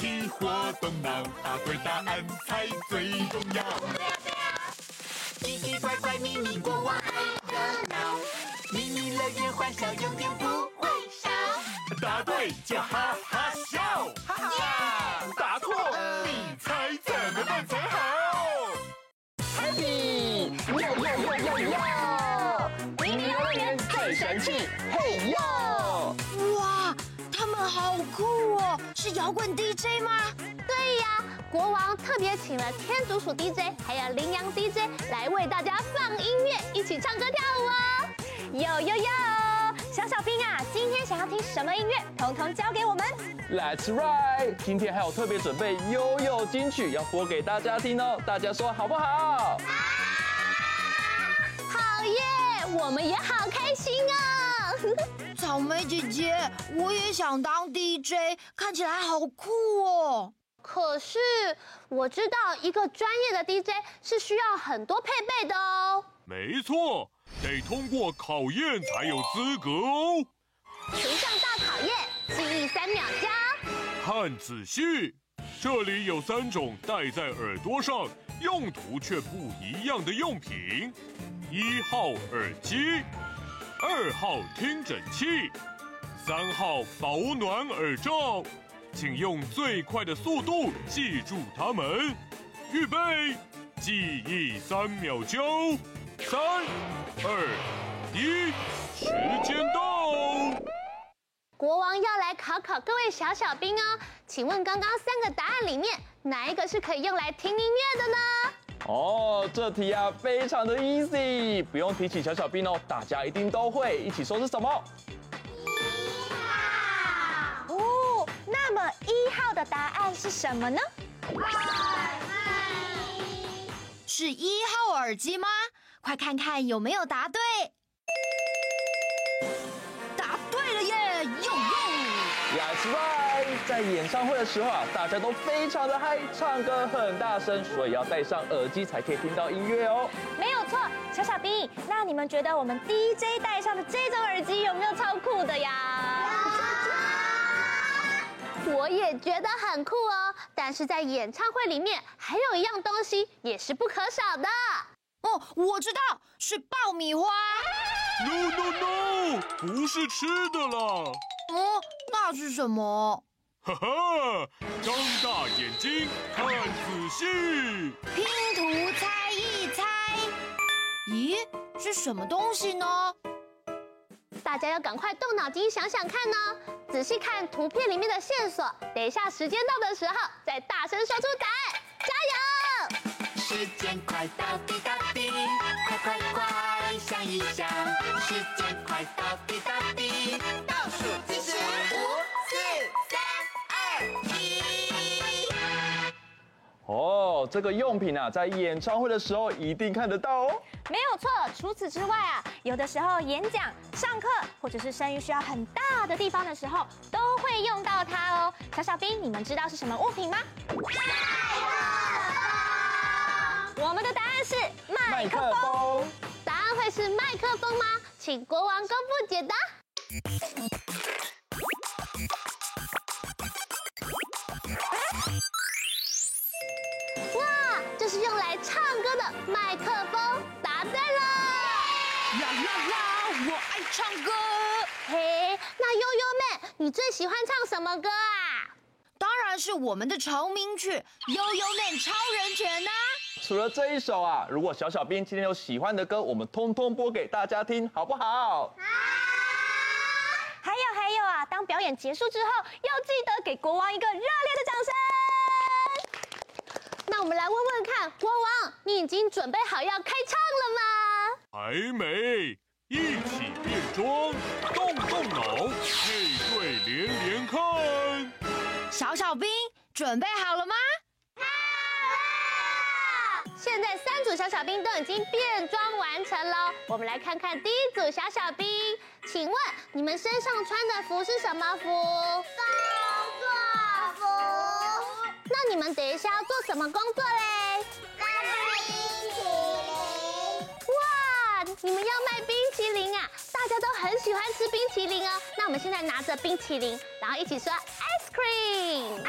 体或动脑，答对答案才最重要。奇奇怪怪秘密国王爱热闹，秘密乐园欢笑？永远不会少。答对就哈哈笑，哈哈！答错你猜怎么办才好？Happy！哟哟哟哟哟！神气嘿哟！哇，他们好酷哦！是摇滚 DJ 吗？对呀，国王特别请了天竺鼠 DJ，还有羚羊 DJ 来为大家放音乐，一起唱歌跳舞哦！有有有！小小兵啊，今天想要听什么音乐？统统交给我们。Let's ride！今天还有特别准备悠悠金曲要播给大家听哦，大家说好不好？好耶！我们也好开心啊！草莓姐姐，我也想当 DJ，看起来好酷哦。可是我知道一个专业的 DJ 是需要很多配备的哦。没错，得通过考验才有资格哦。图像大考验，记忆三秒交。看仔细，这里有三种戴在耳朵上，用途却不一样的用品。一号耳机，二号听诊器，三号保暖耳罩，请用最快的速度记住它们。预备，记忆三秒钟，三、二、一，时间到。国王要来考考各位小小兵哦，请问刚刚三个答案里面，哪一个是可以用来听音乐的呢？哦，这题啊非常的 easy，不用提起小小兵哦，大家一定都会。一起说是什么？一号。哦，那么一号的答案是什么呢？耳机。是一号耳机吗？快看看有没有答对。呦。That's right。在演唱会的时候啊，大家都非常的嗨，唱歌很大声，所以要戴上耳机才可以听到音乐哦。没有错，小小兵，那你们觉得我们 DJ 戴上的这种耳机有没有超酷的呀？我也觉得很酷哦。但是在演唱会里面还有一样东西也是不可少的。哦，我知道，是爆米花。No no no，不是吃的啦。哦，那是什么？哈哈，张大眼睛看仔细，拼图猜一猜，咦，是什么东西呢？大家要赶快动脑筋想想看呢，仔细看图片里面的线索，等一下时间到的时候再大声说出答案，加油！时间快到滴答滴，快快快想一想，时间快到滴答滴，倒数计时五四。三、二、一哦，这个用品啊，在演唱会的时候一定看得到哦。没有错，除此之外啊，有的时候演讲、上课或者是声音需要很大的地方的时候，都会用到它哦。小小兵，你们知道是什么物品吗？麦克风。我们的答案是麦克风。会是麦克风吗？请国王公布解答。哇，这是用来唱歌的麦克风，答对了！啦啦啦，我爱唱歌。嘿，那悠悠妹，你最喜欢唱什么歌啊？当然是我们的成名曲《悠悠妹超人拳》啊！除了这一首啊，如果小小兵今天有喜欢的歌，我们通通播给大家听，好不好？好。还有还有啊，当表演结束之后，要记得给国王一个热烈的掌声。那我们来问问看，国王，你已经准备好要开唱了吗？还没，一起变装，动动脑，配对连连看。小小兵准备好了吗？现在三组小小兵都已经变装完成了，我们来看看第一组小小兵，请问你们身上穿的服是什么服？工作服。那你们等一下要做什么工作嘞？卖冰淇淋。哇，你们要卖冰淇淋啊！大家都很喜欢吃冰淇淋哦。那我们现在拿着冰淇淋，然后一起说 ice cream。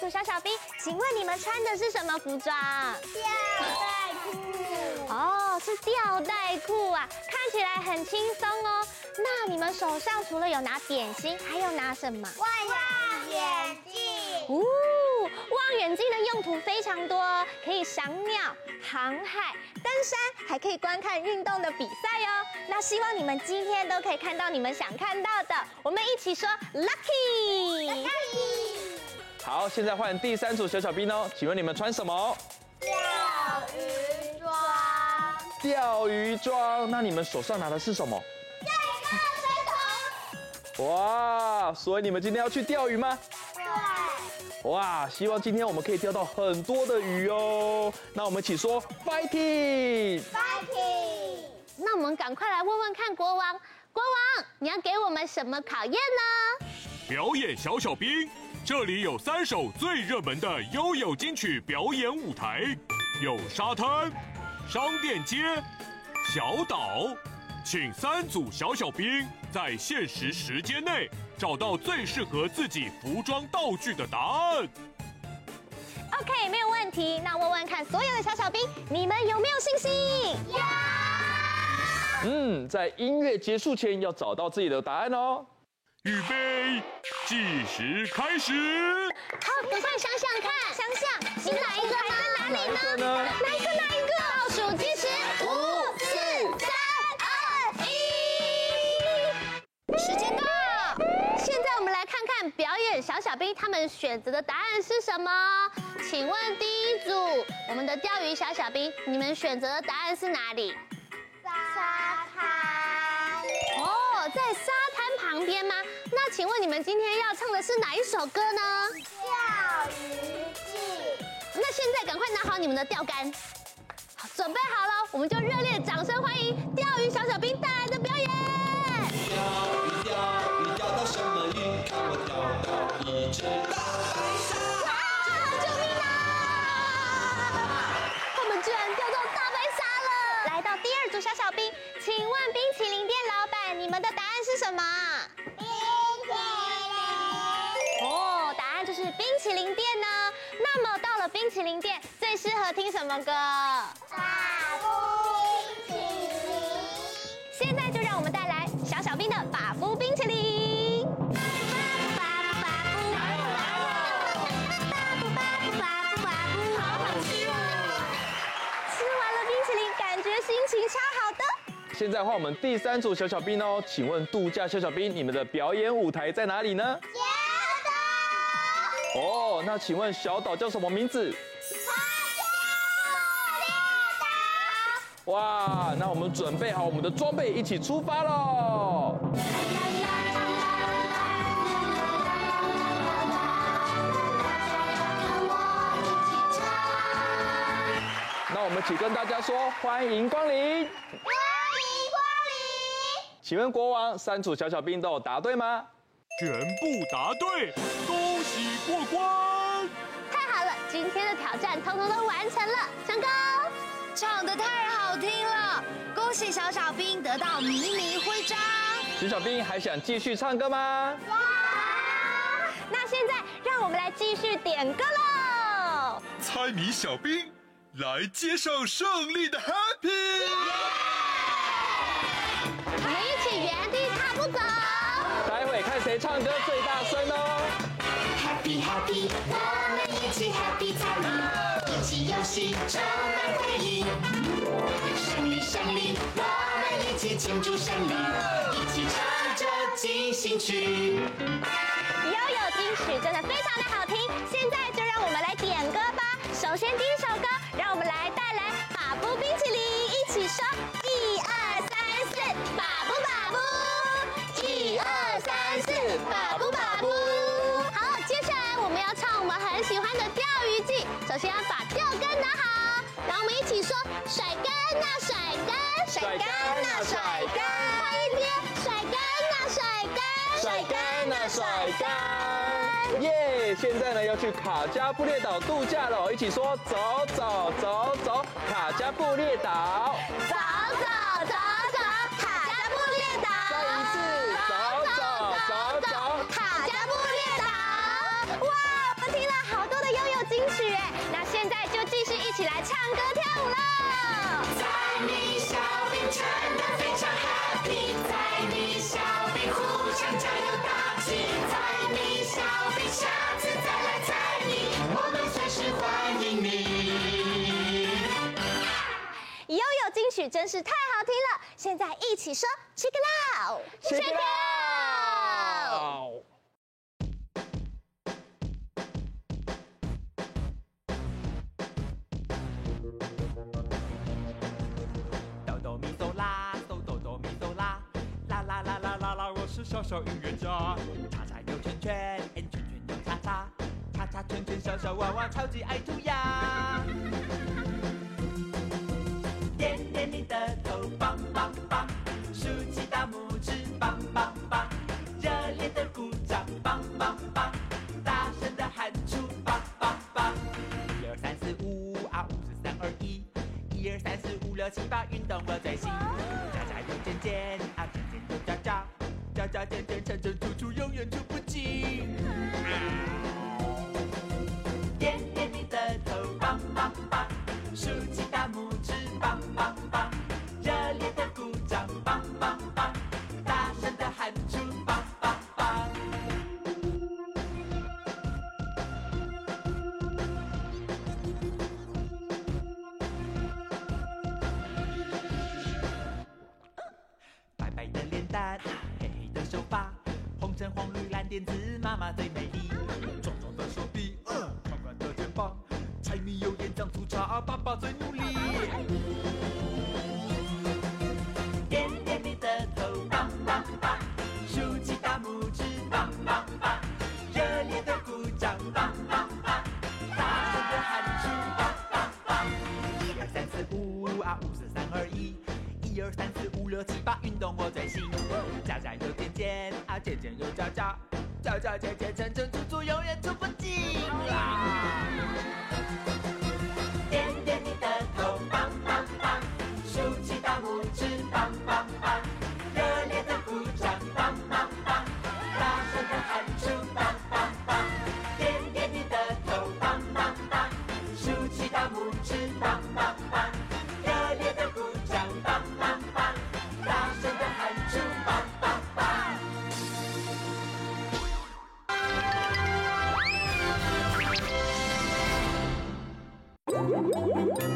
组小小兵，请问你们穿的是什么服装？吊带裤。哦，是吊带裤啊，看起来很轻松哦。那你们手上除了有拿点心，还有拿什么？望远镜。哦，望远镜的用途非常多，可以赏鸟、航海、登山，还可以观看运动的比赛哦。那希望你们今天都可以看到你们想看到的。我们一起说 lucky。好，现在换第三组小小兵哦，请问你们穿什么？钓鱼装。钓鱼装，那你们手上拿的是什么？哇，所以你们今天要去钓鱼吗？对。哇，希望今天我们可以钓到很多的鱼哦。那我们一起说 fighting，fighting。那我们赶快来问问看国王，国王，你要给我们什么考验呢？表演小小兵，这里有三首最热门的悠悠金曲表演舞台，有沙滩、商店街、小岛。请三组小小兵在限时时间内找到最适合自己服装道具的答案。OK，没有问题。那问问看，所有的小小兵，你们有没有信心？有。嗯，在音乐结束前要找到自己的答案哦。预备，计时开始。好，赶快想想看，想想是哪一个还在哪里呢？哪一个？哪一个？哪一个？倒数计时，五、四、三。二、一时间到，现在我们来看看表演小小兵他们选择的答案是什么？请问第一组，我们的钓鱼小小兵，你们选择的答案是哪里？那请问你们今天要唱的是哪一首歌呢？钓鱼记。那现在赶快拿好你们的钓竿，好，准备好了，我们就热烈掌声欢迎钓鱼小小兵带来的表演。钓鱼钓鱼钓到什么鱼？看我钓到一只大白鲨！救命啊！他们居然钓到大白鲨了！来到第二组小小兵，请问冰淇淋店老板，你们的答案是什么？淇淋店，最适合听什么歌？法夫冰淇淋。现在就让我们带来小小兵的法夫冰淇淋。心情超好的！现在换我们第三组小小兵哦，请问度假小小兵，你们的表演舞台在哪里呢？小岛。哦，那请问小岛叫什么名字？哇，那我们准备好我们的装备，一起出发喽！那我们请跟大家说，欢迎光临！欢迎光临！请问国王，三组小小兵都有答对吗？全部答对，恭喜过关！太好了，今天的挑战通通都完成了，成功！唱得太好听了，恭喜小小兵得到迷你徽章。小小兵还想继续唱歌吗？哇！那现在让我们来继续点歌喽！猜谜小兵。来接受胜利的 Happy！我们一起原地踏步走。待会看谁唱歌最大声哦。Happy Happy，我们一起 Happy 参与，一充满回忆。胜利胜利，我们一起庆祝胜利，一起唱着进行曲。悠悠金曲真的非常的好听，现在就让我们来点歌吧。首先第一首歌，让我们来带来马布冰淇淋，一起说一二三四，马布马布，一二三四，马布马布。好，接下来我们要唱我们很喜欢的钓鱼记，首先要把。甩杆呐，甩干，甩干呐，甩干。快一点，甩干呐，甩干，甩干呐，甩干。耶！现在呢要去卡加布列岛度假了，一起说走走走走，卡加布列岛。走走走走，卡加布列岛。再一次，走走走走，卡加布列岛。哇，我们听了好多的悠悠金曲哎，那现在就继续一起来唱歌跳舞喽。曲真是太好听了，现在一起说 check it out，check it out。哆哆咪嗦啦，嗦哆哆咪嗦啦，啦啦啦啦啦啦，我是小小音乐家。叉叉有圈圈，圈圈有叉叉，叉叉圈圈小小娃娃超级爱涂鸦。Thank you. 妈最美丽。壮壮的手臂，宽宽的肩膀，柴米油盐酱醋茶，爸爸最努力。点点你的头，棒棒棒，竖起大拇指，棒棒棒，热烈的鼓掌，棒棒棒，大声的喊出，棒棒棒。一二三四五啊，五四三二一。一二三四五六七八，运动我最行。家家有尖尖啊，尖尖有角角，叫叫姐姐，真真 Música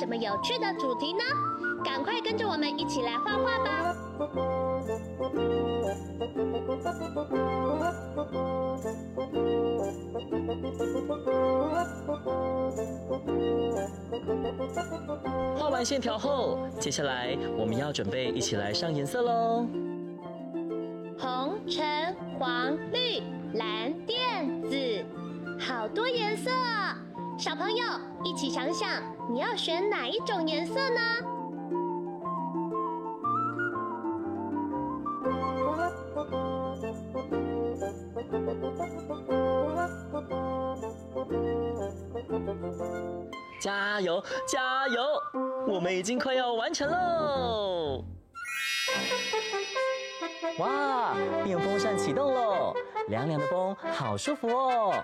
什么有趣的主题呢？赶快跟着我们一起来画画吧！画完线条后，接下来我们要准备一起来上颜色喽。红、橙、黄、绿、蓝、靛、紫，好多颜色啊！小朋友，一起想想，你要选哪一种颜色呢？加油，加油！我们已经快要完成喽！哇，电风扇启动喽，凉凉的风，好舒服哦。